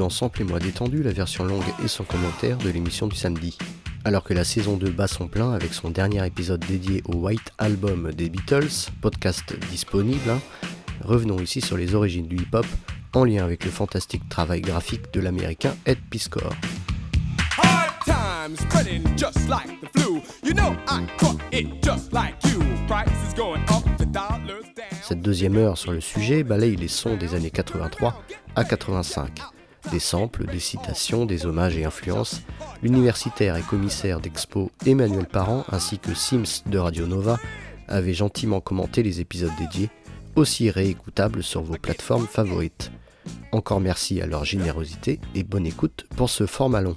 dans Sample et moi détendu, la version longue et sans commentaire de l'émission du samedi. Alors que la saison 2 bat son plein avec son dernier épisode dédié au White Album des Beatles, podcast disponible, hein, revenons ici sur les origines du hip-hop en lien avec le fantastique travail graphique de l'américain Ed Piscor. Cette deuxième heure sur le sujet balaye les sons des années 83 à 85 des samples, des citations, des hommages et influences, l'universitaire et commissaire d'Expo Emmanuel Parent ainsi que Sims de Radio Nova avaient gentiment commenté les épisodes dédiés, aussi réécoutables sur vos plateformes favorites. Encore merci à leur générosité et bonne écoute pour ce format long.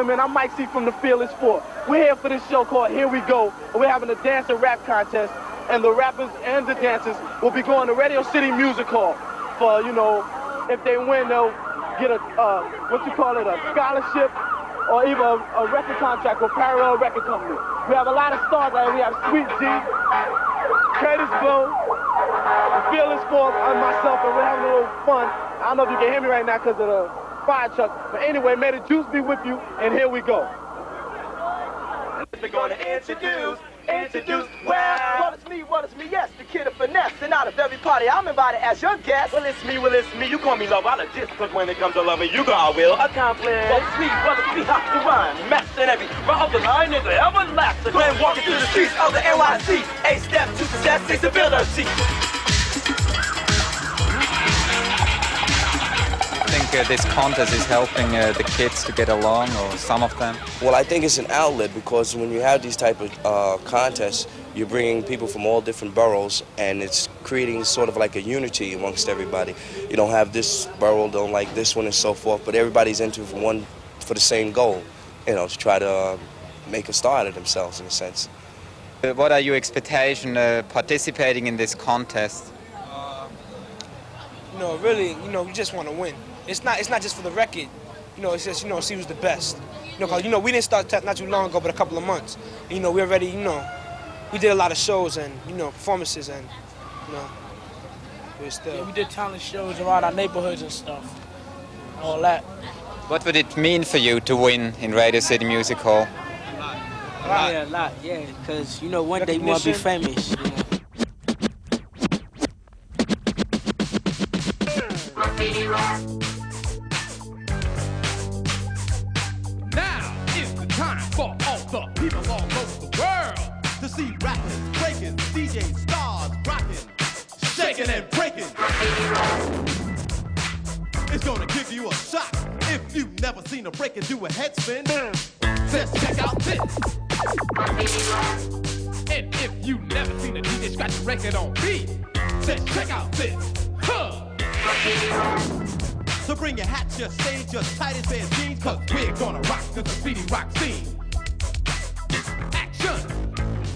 gentlemen, I'm Mike C from the Fearless Four. We're here for this show called Here We Go, and we're having a dance and rap contest, and the rappers and the dancers will be going to Radio City Music Hall for, you know, if they win, they'll get a, uh, what you call it, a scholarship or even a, a record contract with Parallel Record Company. We have a lot of stars like. We have Sweet G, Kurtis Blow, Fearless Four, and myself, and we're having a little fun. I don't know if you can hear me right now because of the fire truck. But anyway, may the juice be with you, and here we go. We're gonna introduce, introduce, well, well, it's me, well, it's me, yes, the kid of finesse, and out of every party, I'm invited as your guest. Well, it's me, well, it's me. You call me love, I'll just cause when it comes to loving, you go, I will accomplish. Well, it's me, well, it's me, hot to rhyme, master every, right up the line, nigga, everlasting. Glenn walking through the streets of the NYC, a step to success, takes ability. I think uh, this contest is helping uh, the kids to get along, or some of them. Well, I think it's an outlet because when you have these type of uh, contests, you're bringing people from all different boroughs, and it's creating sort of like a unity amongst everybody. You don't have this borough don't like this one and so forth, but everybody's into for one for the same goal, you know, to try to uh, make a star out of themselves in a sense. Uh, what are your expectations uh, participating in this contest? you know, really, you know, you just want to win. It's not, it's not just for the record. You know, it's just, you know, see who's the best. You know, 'cause, you know, we didn't start t- not too long ago, but a couple of months. And, you know, we already, you know, we did a lot of shows and, you know, performances and, you know, we're still. Yeah, we did talent shows around our neighborhoods and stuff. All that. What would it mean for you to win in Radio City Music Hall? A lot. Yeah, a lot, yeah. Because, you know, one day you want to be famous. You know? Now people all over the world To see rappers, breaking, DJ stars rocking, shaking and breaking. It's gonna give you a shock if you've never seen a breaker do a head spin. Just check out this. And if you've never seen a DJ scratch a record on beat, Just check out this. huh? So bring your hat, your stage, your tightest band jeans, cause we're gonna rock the graffiti rock scene.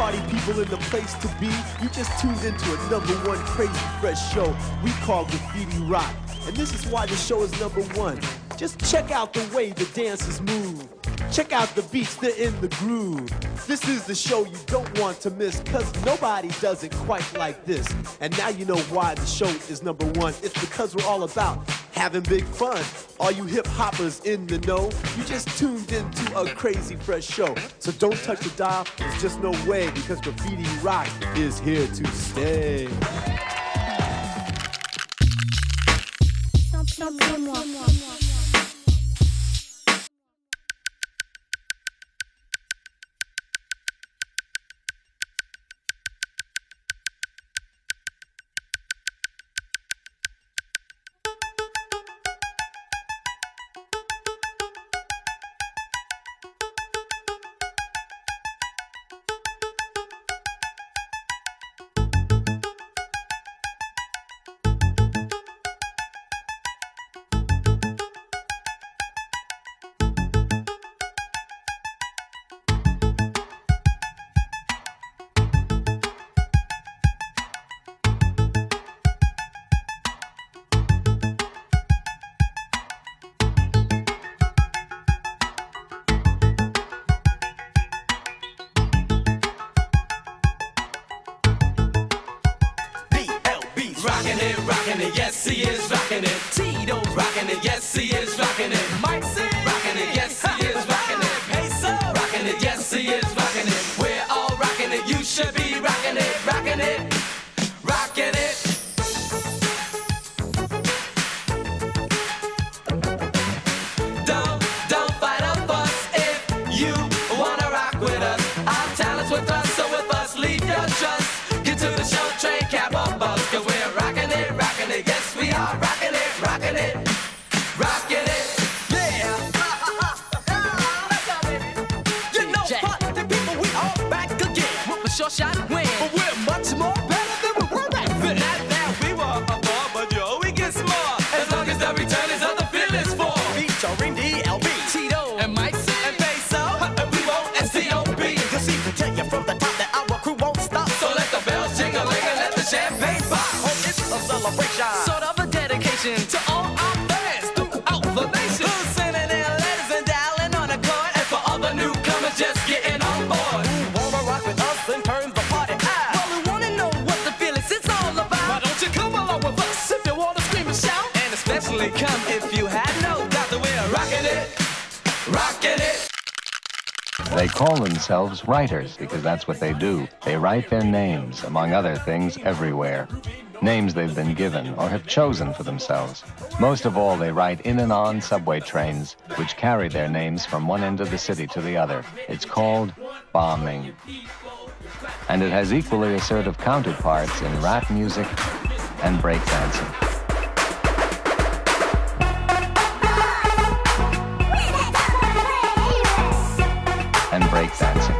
party people in the place to be. You just tuned into a number one crazy fresh show we call Graffiti Rock. And this is why the show is number one. Just check out the way the dancers move. Check out the beats, they're in the groove. This is the show you don't want to miss, cause nobody does it quite like this. And now you know why the show is number one. It's because we're all about having big fun. All you hip hoppers in the know, you just tuned into a crazy fresh show. So don't touch the dial, there's just no way because Graffiti Rock is here to stay. themselves writers because that's what they do. They write their names, among other things, everywhere. Names they've been given or have chosen for themselves. Most of all, they ride in and on subway trains, which carry their names from one end of the city to the other. It's called bombing. And it has equally assertive counterparts in rap music and breakdancing. break dancing.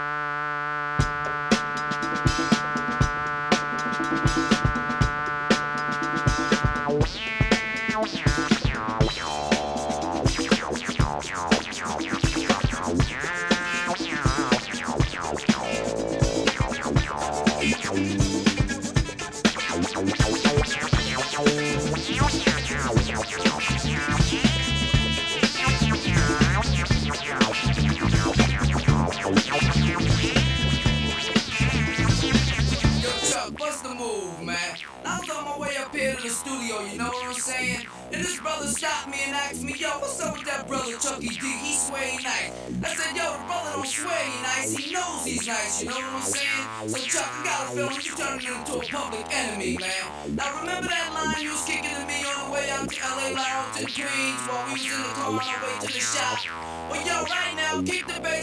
Well, yo, right now, keep the bass.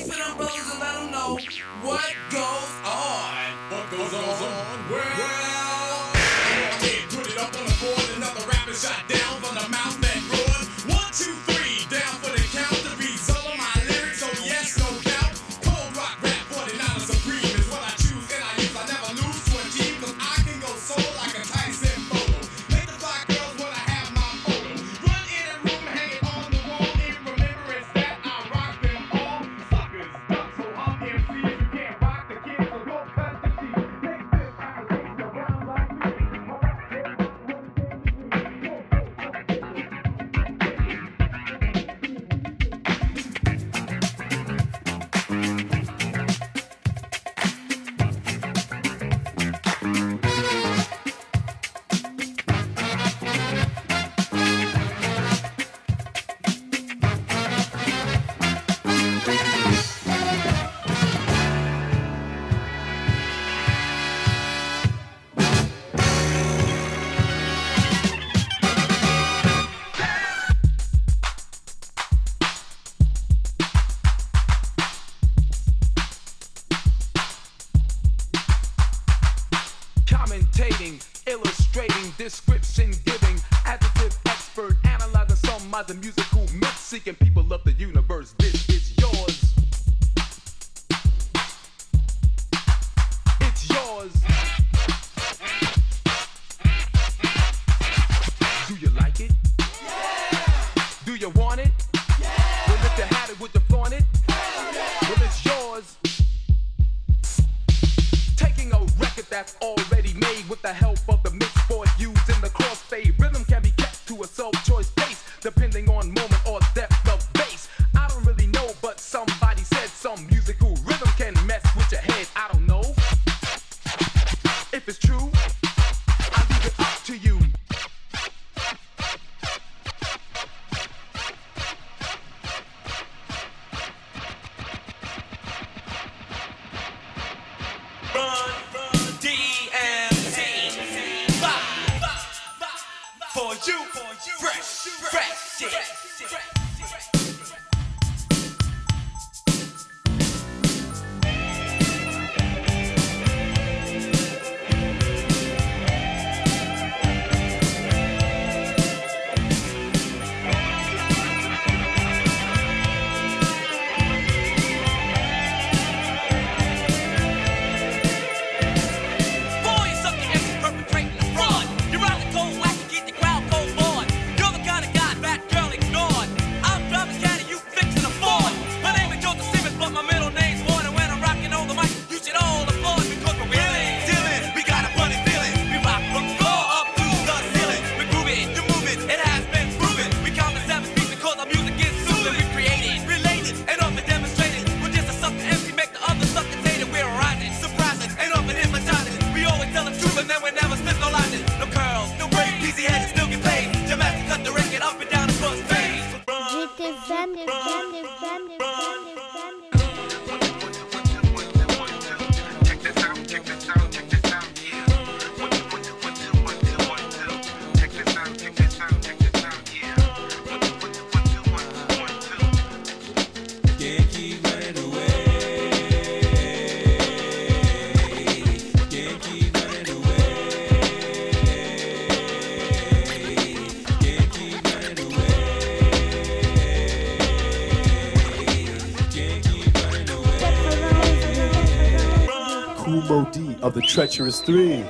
Treacherous Three.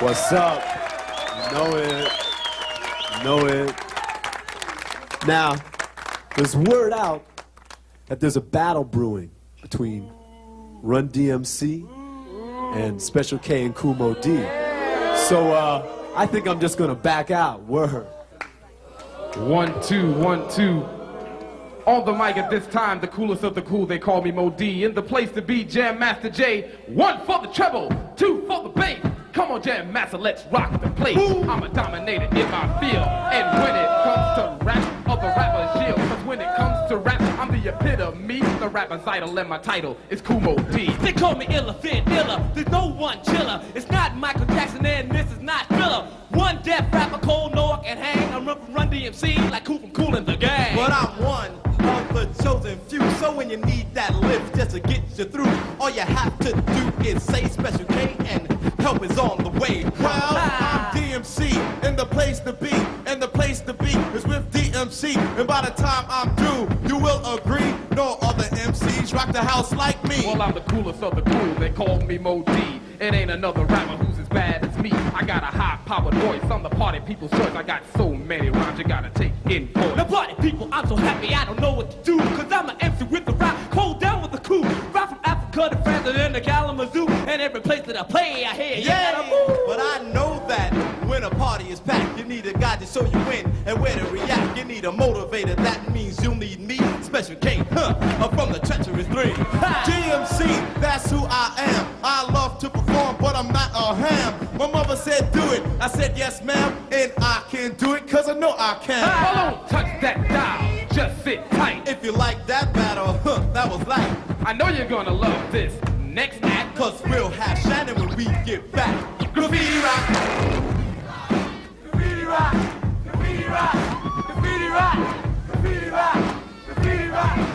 What's up? Know it. Know it. Now, there's word out that there's a battle brewing between Run DMC and Special K and Kool Moe Dee. So uh, I think I'm just gonna back out. Word. One, two, one, two. On the mic at this time, the coolest of the cool, they call me Moe Dee. In the place to be, Jam Master Jay. One for the treble, Come on, Jam Master, let's rock the place. I'm a dominator in my field. And when it comes to rap, of the rapper's shield. Cause when it comes to rap, I'm the epitome. The rapper's idol, and my title is Kumo D. They call me illa, fit illa. There's no one chiller. It's not Michael Jackson and this is not Thriller. One deaf rapper, cold no and hang. I'm run from Run DMC like Kool from Kool and the Gang. But I'm one of the chosen few. So when you need that lift just to get you through, all you have to do is say Special K and help is on the way. Well, ah. I'm DMC and the place to be, and the place to be is with DMC. And by the time I'm through, you will agree, no other MCs rock the house like me. Well, I'm the coolest of the cool. They call me Moe Dee. It ain't another rapper who's as bad as me. I got a high-powered voice. I'm the party people's choice. I got so many rhymes you gotta take in voice. Now party people, I'm so happy I don't know what to do. Cause I'm an MC with the rap, cold down with the cool. Rap to France and then to Kalamazoo. And every place that I play, I hear Yeah, but I know that when a party is packed, you need a guy to show you when and where to react. You need a motivator, that means you'll need me, Special K, huh? I'm from the treacherous three. DMC, that's who I am. I love to perform, I'm not a ham. My mother said do it, I said yes ma'am, and I can do it cause I know I can. Oh, don't touch that dial, just sit tight. If you like that battle, huh, that was light. I know you're gonna love this next act. Cause we'll have Shannon when we get back. Graffiti rock. Graffiti rock. Graffiti rock. Graffiti rock. Graffiti rock. Graffiti rock.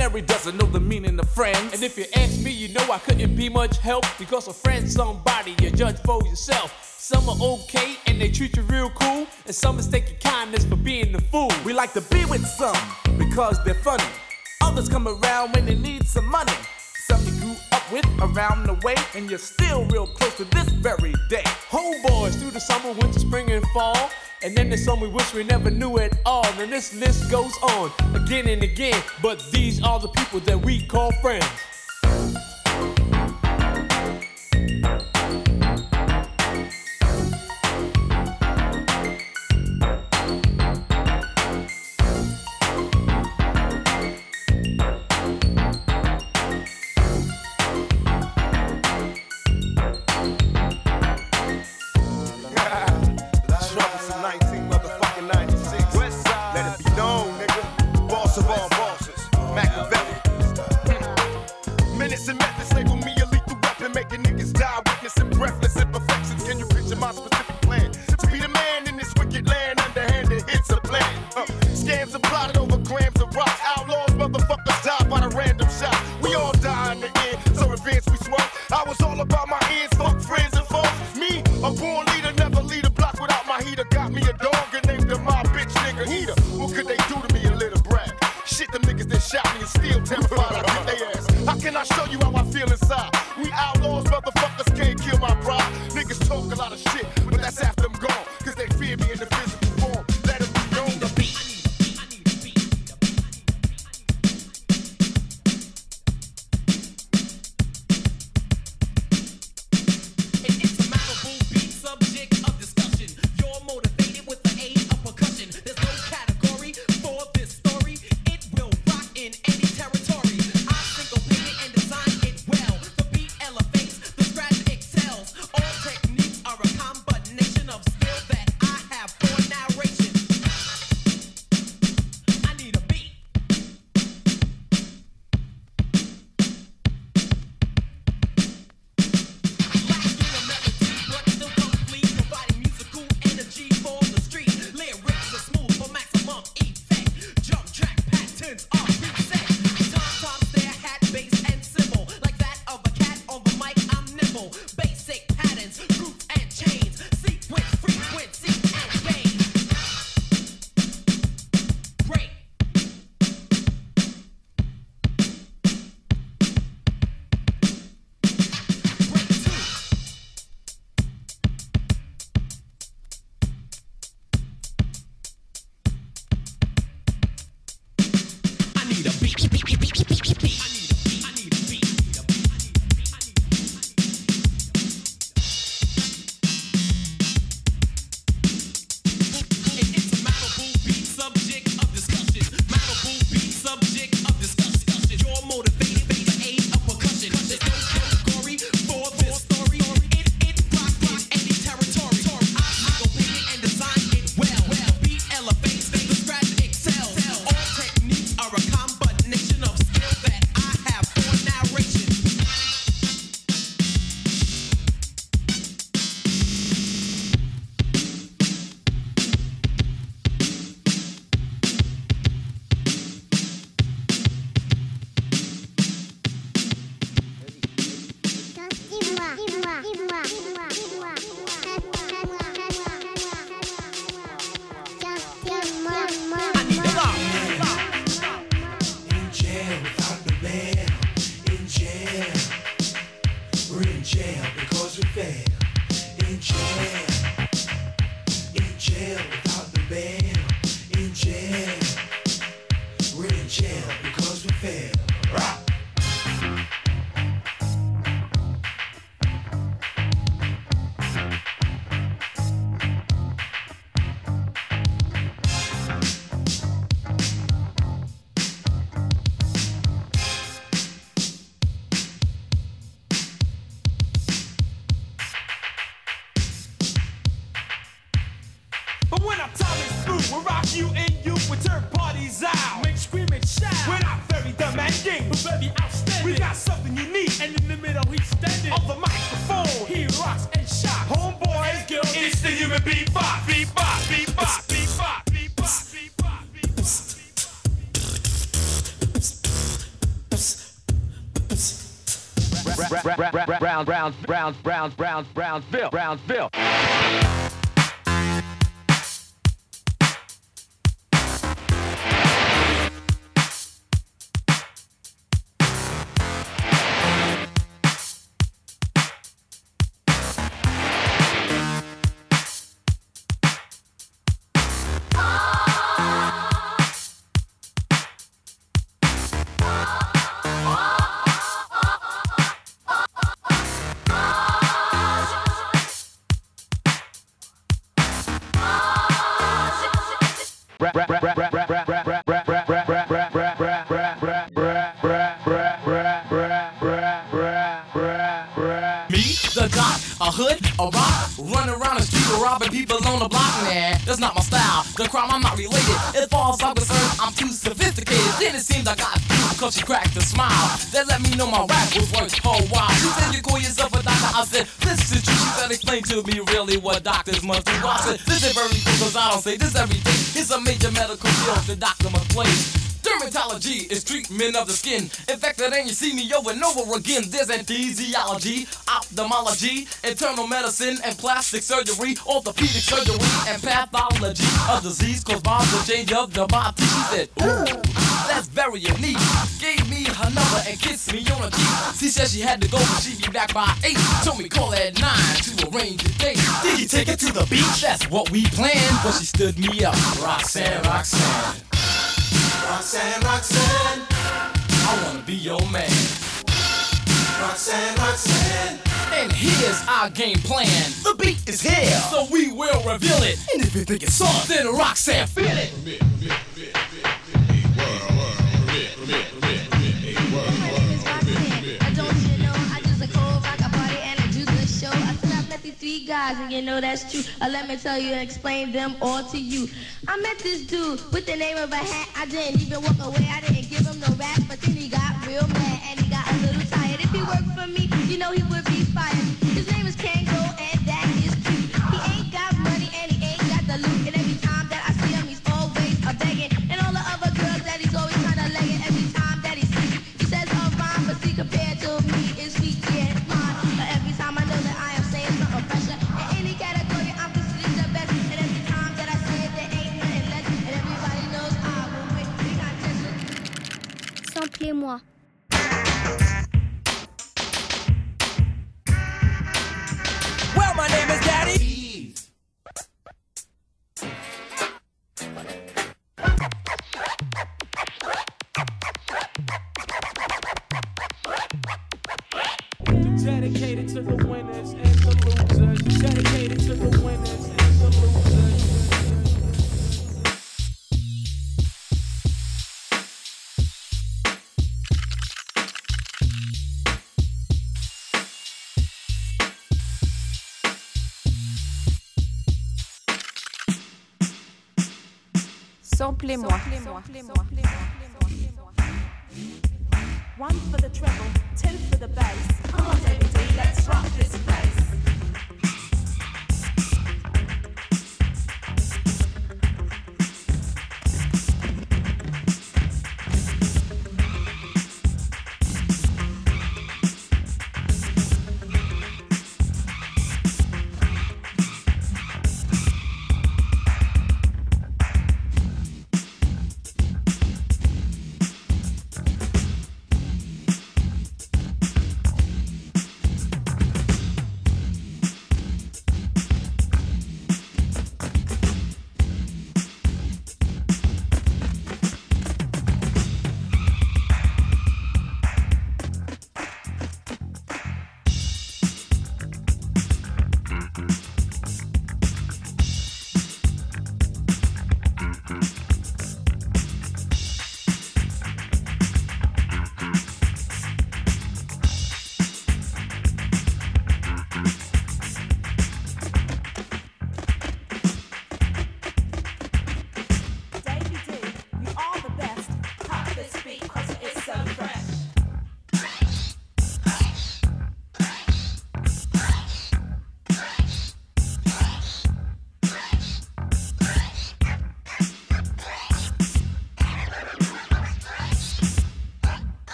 dictionary doesn't know the meaning of friends. And if you ask me, you know I couldn't be much help because a friend's somebody you judge for yourself. Some are okay and they treat you real cool, and some mistake your kindness for being a fool. We like to be with some because they're funny. Others come around when they need some money with around the way, and you're still real close to this very day. Homeboys through the summer, winter, spring, and fall. And then there's some we wish we never knew at all. And this list goes on again and again. But these are the people that we call friends. Jail because we fail. In jail. In jail Brown, Brown, Brown, Brown, Brown, Brownsville, Brownsville. The doc, a hood, a rock, robbing people on the block. Nah, that's not my style. The crime, I'm not related. As far as I'm concerned, I'm too sophisticated. Then it seems I got cause she cracked a smile. That let me know my rap was worth a while. She said you call yourself a doctor. I said, this is true. She said, explain to me really what doctors must do. I said, this is very cool cause I don't say this every day. It's a major medical field the doctor must play. Dermatology is treatment of the skin. Infected and you see me over and over again. There's anesthesiology, ophthalmology, internal medicine and plastic surgery, orthopedic surgery and pathology. of disease caused by the change of the body. She said, ooh, that's very unique. Gave me her number and kissed me on the cheek. She said she had to go, but she'd be back by eight. Told me call at nine to arrange a date. Did you take her to the beach? That's what we planned. But she stood me up. Roxanne, Roxanne. Roxanne, Roxanne. I wanna be your man. Roxanne, Roxanne. And here's our game plan. The beat is here, so we will reveal it. And if you think it's soft, then Roxanne, feel it. I three guys and you know that's true. Uh, let me tell you and explain them all to you. I met this dude with the name of a hat. I didn't even walk away. I didn't give him no rap, but then he got real mad and he got a little tired. If he worked for me, you know he would be Samplez-moi. One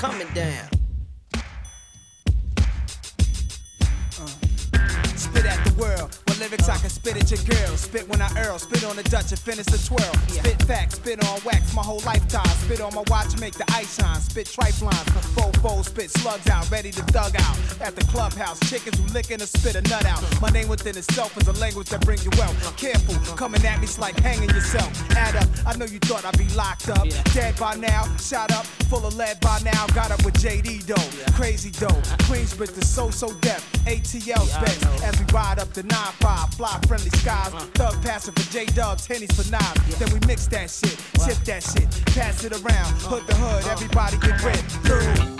coming down. Uh. Spit at the world. With lyrics I can spit at your girl. Spit when I earl. Spit on the Dutch and finish the twirl. Spit facts, spit on wax my whole lifetime. Spit on my watch, make the ice shine. Spit tripe lines. Four fold, spit slugs out, ready to dug out. At the clubhouse, chickens who licking and spit a nut out. My name within itself is a language that brings you wealth. Careful, coming at me's like hanging yourself. Add up, I know you thought I'd be locked up. Dead by now, shot up, full of lead by now. Got up with JD though, crazy though. Queensbridge the So So Def. ATL specs as we ride up the 9-5, fly friendly skies. Uh. Thug passing for J Dubs, Henny's for knives. Then we mix that shit, tip that shit, pass it around. Hood the hood, everybody get rid. Through.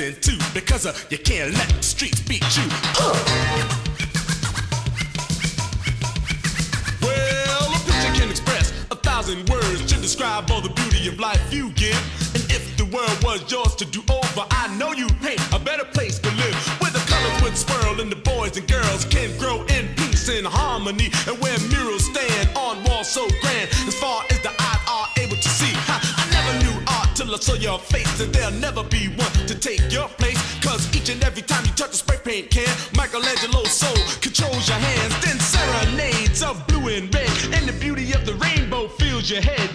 listen to because of your Michelangelo soul controls your hands, then serenades of blue and red, and the beauty of the rainbow fills your head.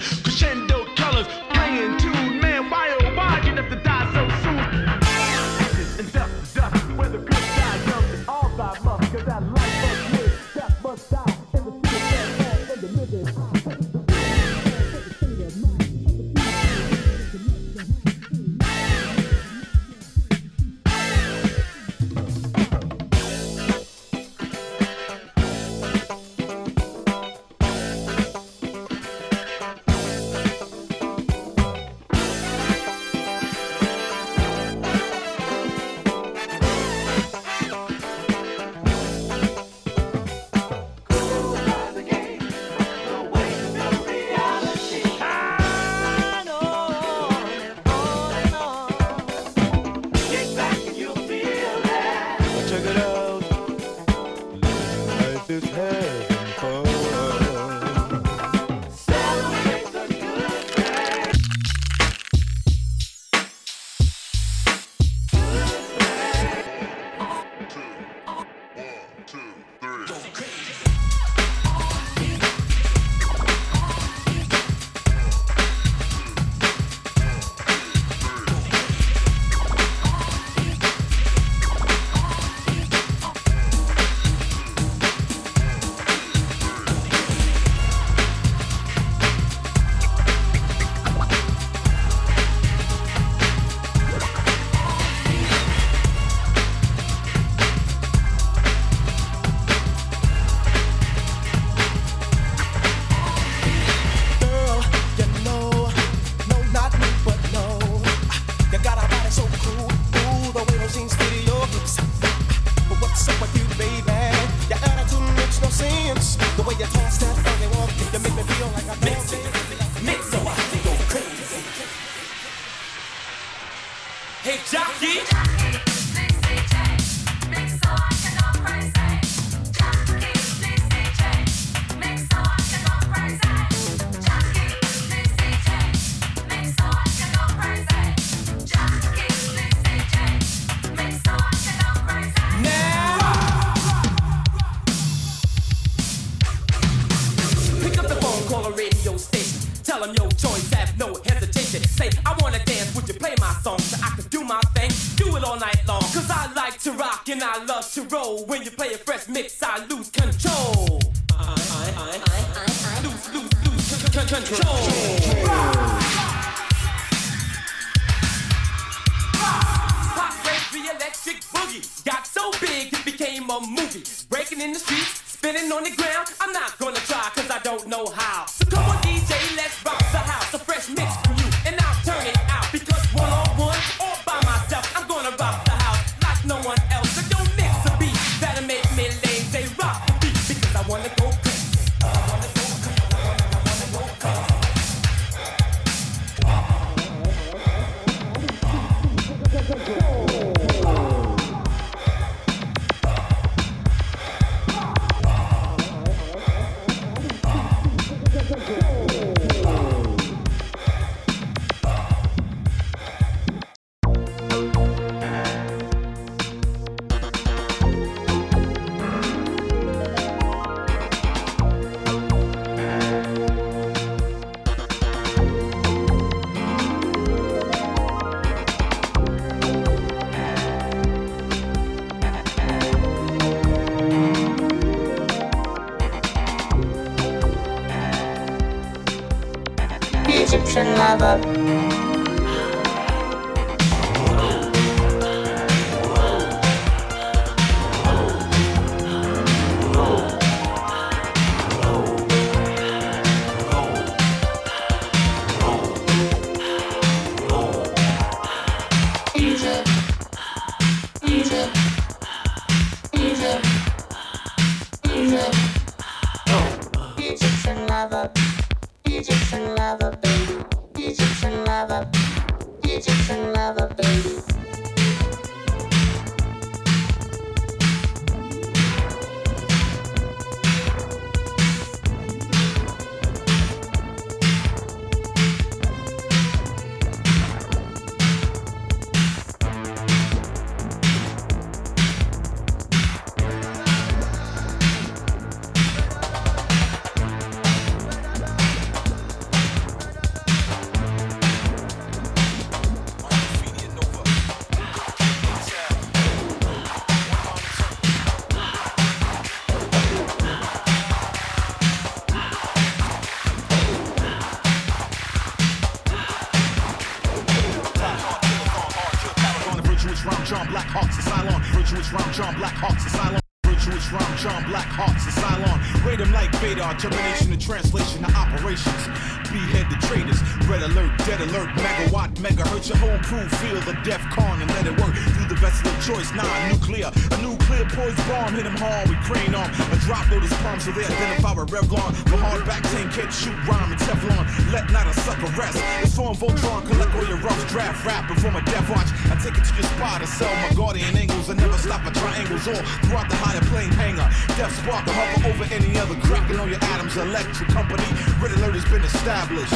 Dead alert, megawatt, megahertz. Your whole crew feel the def con and let it work through the vessel of choice. Nah, nuclear, a nuclear poised bomb hit 'em hard with crane arm. A drop load is palm so they identify with Revlon. The hard back tank can't shoot rhyme and Teflon. Let not a sucker rest. It's form Voltron, collect all your rough draft rap before my death watch. I take it to your spot to sell my guardian angles. I never stop at triangles all throughout the higher plane hanger. Death spark, I hover over any other cracking on your atoms. Electric company, red alert has been established.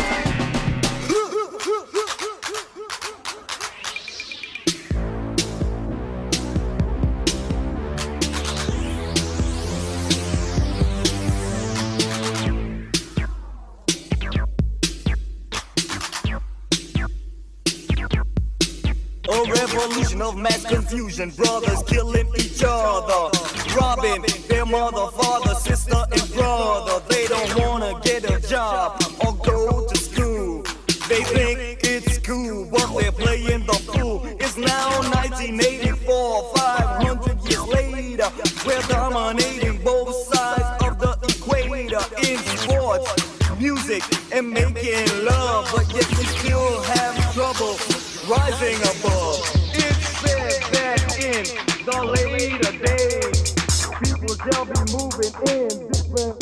Of mass confusion, brothers killing each other, robbing their mother, father, sister, and brother. They don't wanna get a job or go to school. They think it's cool, but they're playing the fool. It's now 1984, 500 years later. We're dominating both sides of the equator in sports, music, and making love, but yet we still have trouble rising above. It's said that in the later days, people shall be moving in different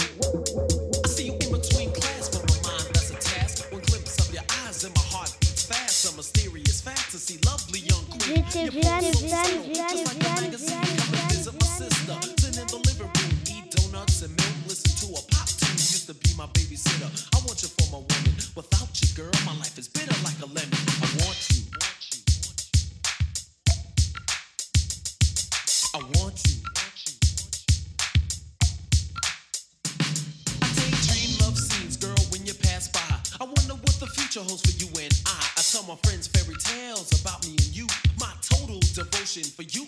See you in between class, but my mind that's a task. One glimpse of your eyes and my heart beats fast. A mysterious fantasy, lovely young queen. You're both so subtle, just like a magazine. Come and visit my sister. Sit in the living room, eat donuts and milk, listen to a pop tune. Used to be my babysitter. I want you for my woman. Without for you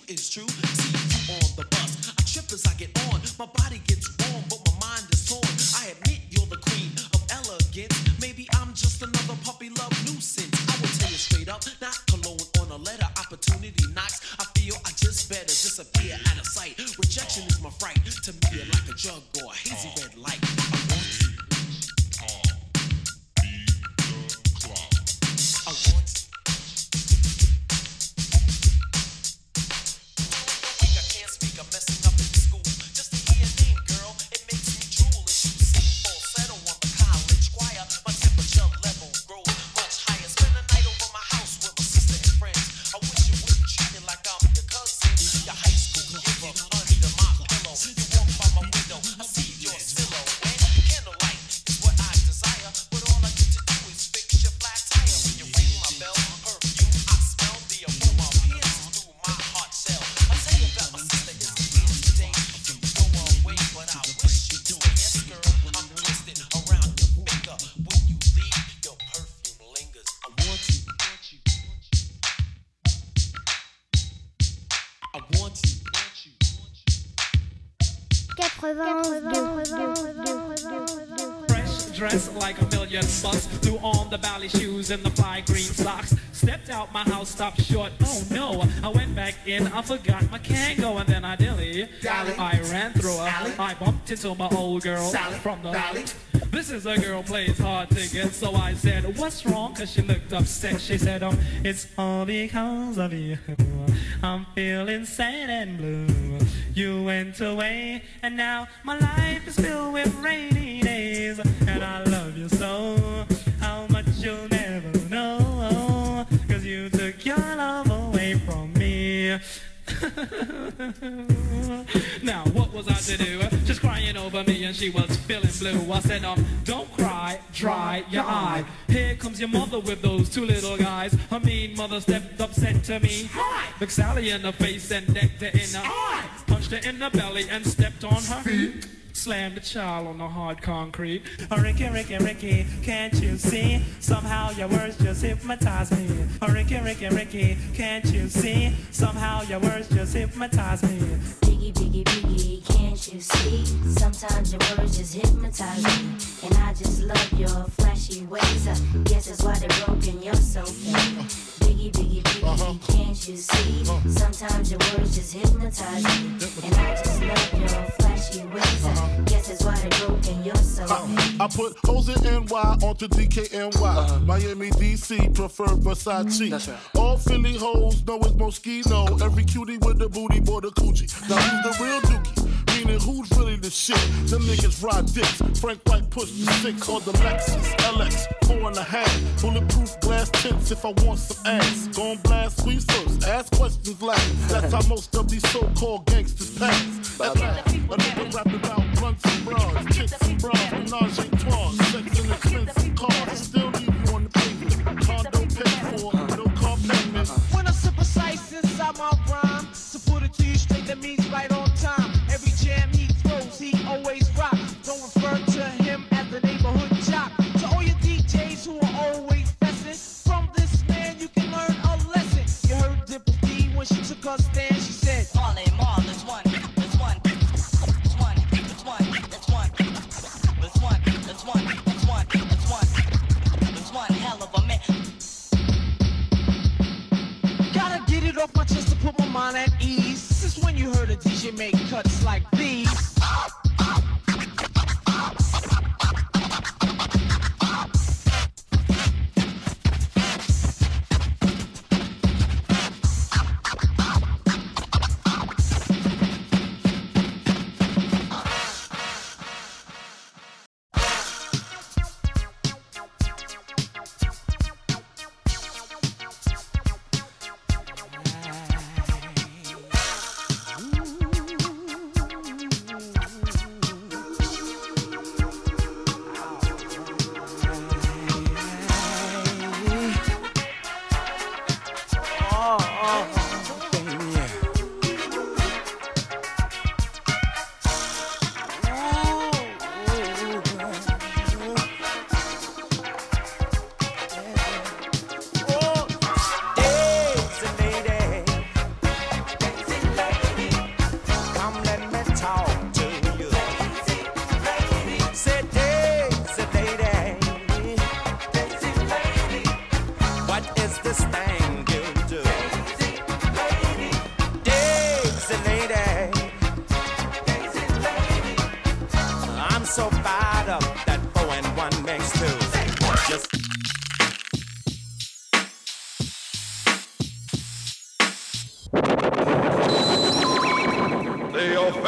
bumped into my old girl Sally. from the Dally. This is a girl plays hard to get, so I said, "What's wrong?" Cause she looked upset. She said, "Um, it's all because of you. I'm feeling sad and blue. You went away, and now my life is filled with rainy days, and I love you so. now, what was I to do? Just crying over me and she was feeling blue. I said, um, don't cry, dry your eye. Here comes your mother with those two little guys. Her mean mother stepped up, said to me, Looked Sally in the face and decked her in the eye. Punched her in the belly and stepped on her feet. Slammed the child on the hard concrete. Oh, Ricky, Ricky, Ricky, can't you see? Somehow your words just hypnotize me. Oh, Ricky, Ricky, Ricky, can't you see? Somehow your words just hypnotize me. Biggie, biggie, biggie, can't you see? Sometimes your words just hypnotize me. And I just love your flashy ways. I guess that's why they're broken, you're so fake. Biggie, biggie, biggie, uh-huh. can't you see? Uh-huh. Sometimes your words just hypnotize me. And I just love your flashy ways. I uh-huh. guess that's why they're broken, you're so fake. I put hoes in NY onto DKNY. Miami, DC, prefer Versace. All Philly hoes know it's Moschino. Every cutie with the booty, boy, the Coogi. Now who's the real dookie? Meaning who's really the shit? Them niggas ride dicks. Frank White push the six on the Lexus LX, four and a half. Bulletproof glass tips if I want some ass. Gon' blast squeeze first, ask questions last. That's how most of these so-called gangsters pass. That's right. A nigga rapping about blunts and bras, chicks and bras, menage a trois, sex and expensive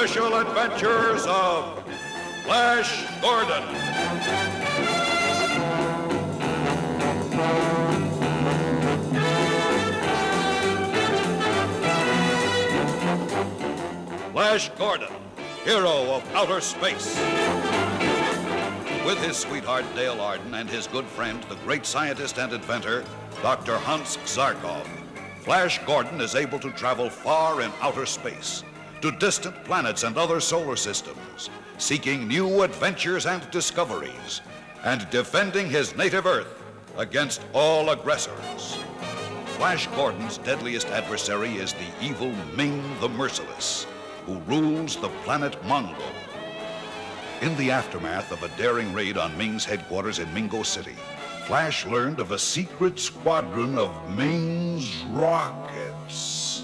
official adventures of Flash Gordon. Flash Gordon, hero of outer space. With his sweetheart Dale Arden and his good friend, the great scientist and inventor, Dr. Hans Zarkov, Flash Gordon is able to travel far in outer space to distant planets and other solar systems, seeking new adventures and discoveries, and defending his native Earth against all aggressors. Flash Gordon's deadliest adversary is the evil Ming the Merciless, who rules the planet Mongo. In the aftermath of a daring raid on Ming's headquarters in Mingo City, Flash learned of a secret squadron of Ming's rockets.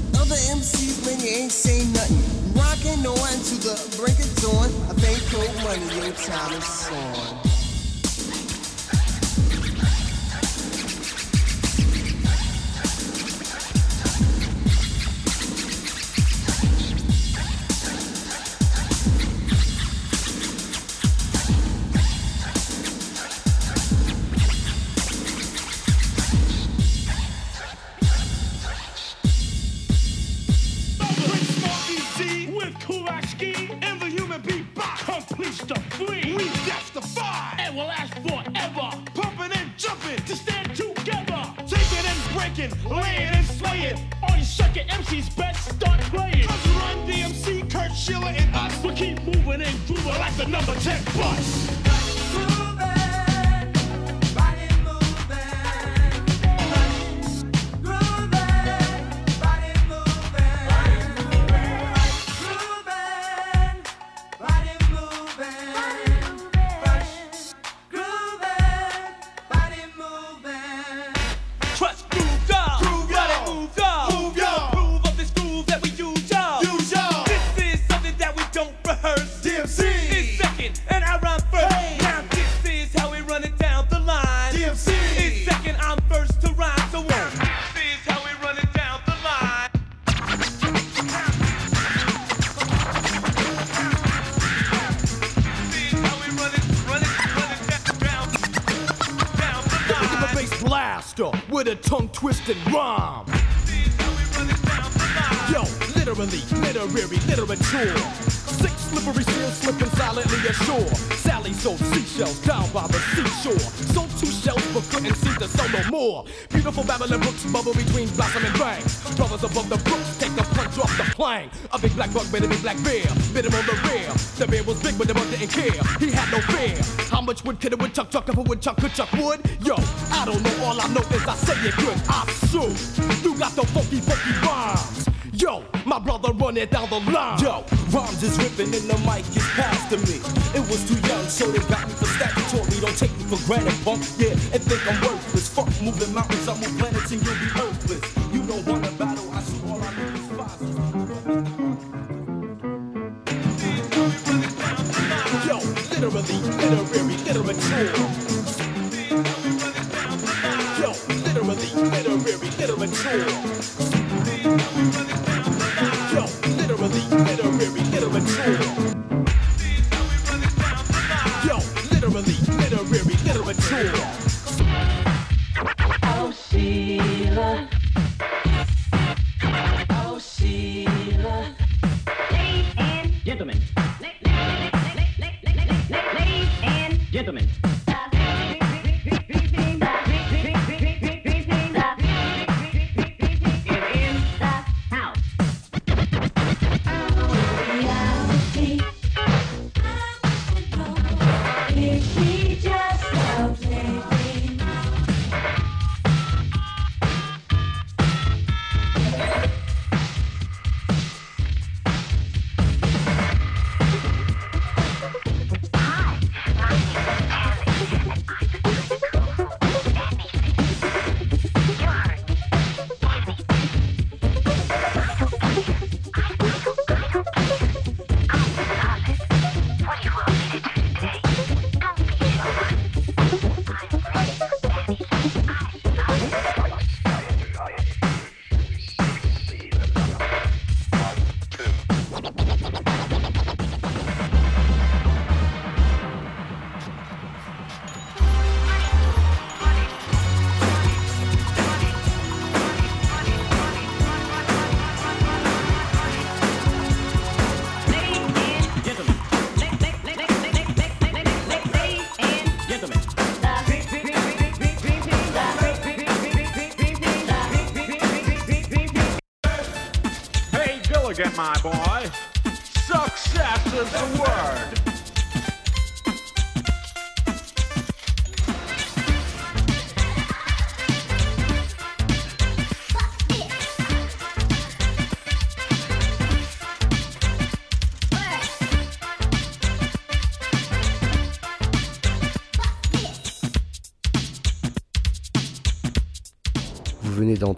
Other MCs, when you ain't saying nothing. rocking on to the break of dawn. I think cold money, your time is on. black bear, bit him on the rear. The bear was big, but the buck didn't care. He had no fear. How much wood could a woodchuck chuck if a woodchuck could chuck wood? Yo, I don't know. All I know is I say it good. I shoot. You got the funky, funky rhymes. Yo, my brother running down the line. Yo, rhymes is ripping and the mic is passed to me. It was too young, so they got me for statutory. Don't take me for granted, punk. Yeah, and think I'm worthless. Fuck moving mountains, I'm move planets and you'll be hopeless. literary literature.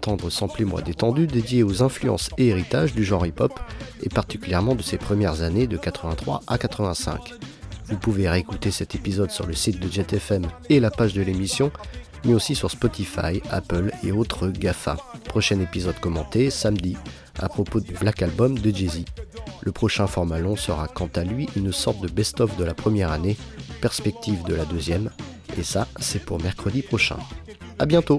Vous venez d'entendre Samplez-moi détendu dédié aux influences et héritages du genre hip-hop et particulièrement de ses premières années de 83 à 85. Vous pouvez réécouter cet épisode sur le site de JetFM et la page de l'émission, mais aussi sur Spotify, Apple et autres GAFA. Prochain épisode commenté samedi à propos du Black Album de Jay-Z. Le prochain format long sera quant à lui une sorte de best-of de la première année, perspective de la deuxième, et ça c'est pour mercredi prochain. A bientôt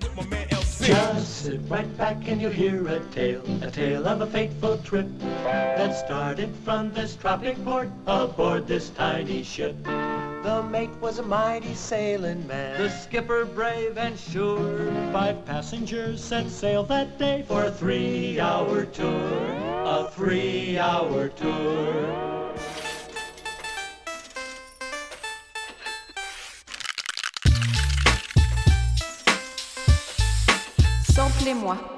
Just sit right back and you'll hear a tale, a tale of a fateful trip that started from this tropic port aboard this tiny ship. The mate was a mighty sailing man, The skipper brave and sure. Five passengers set sail that day for a three-hour tour, a three-hour tour. Appelez-moi.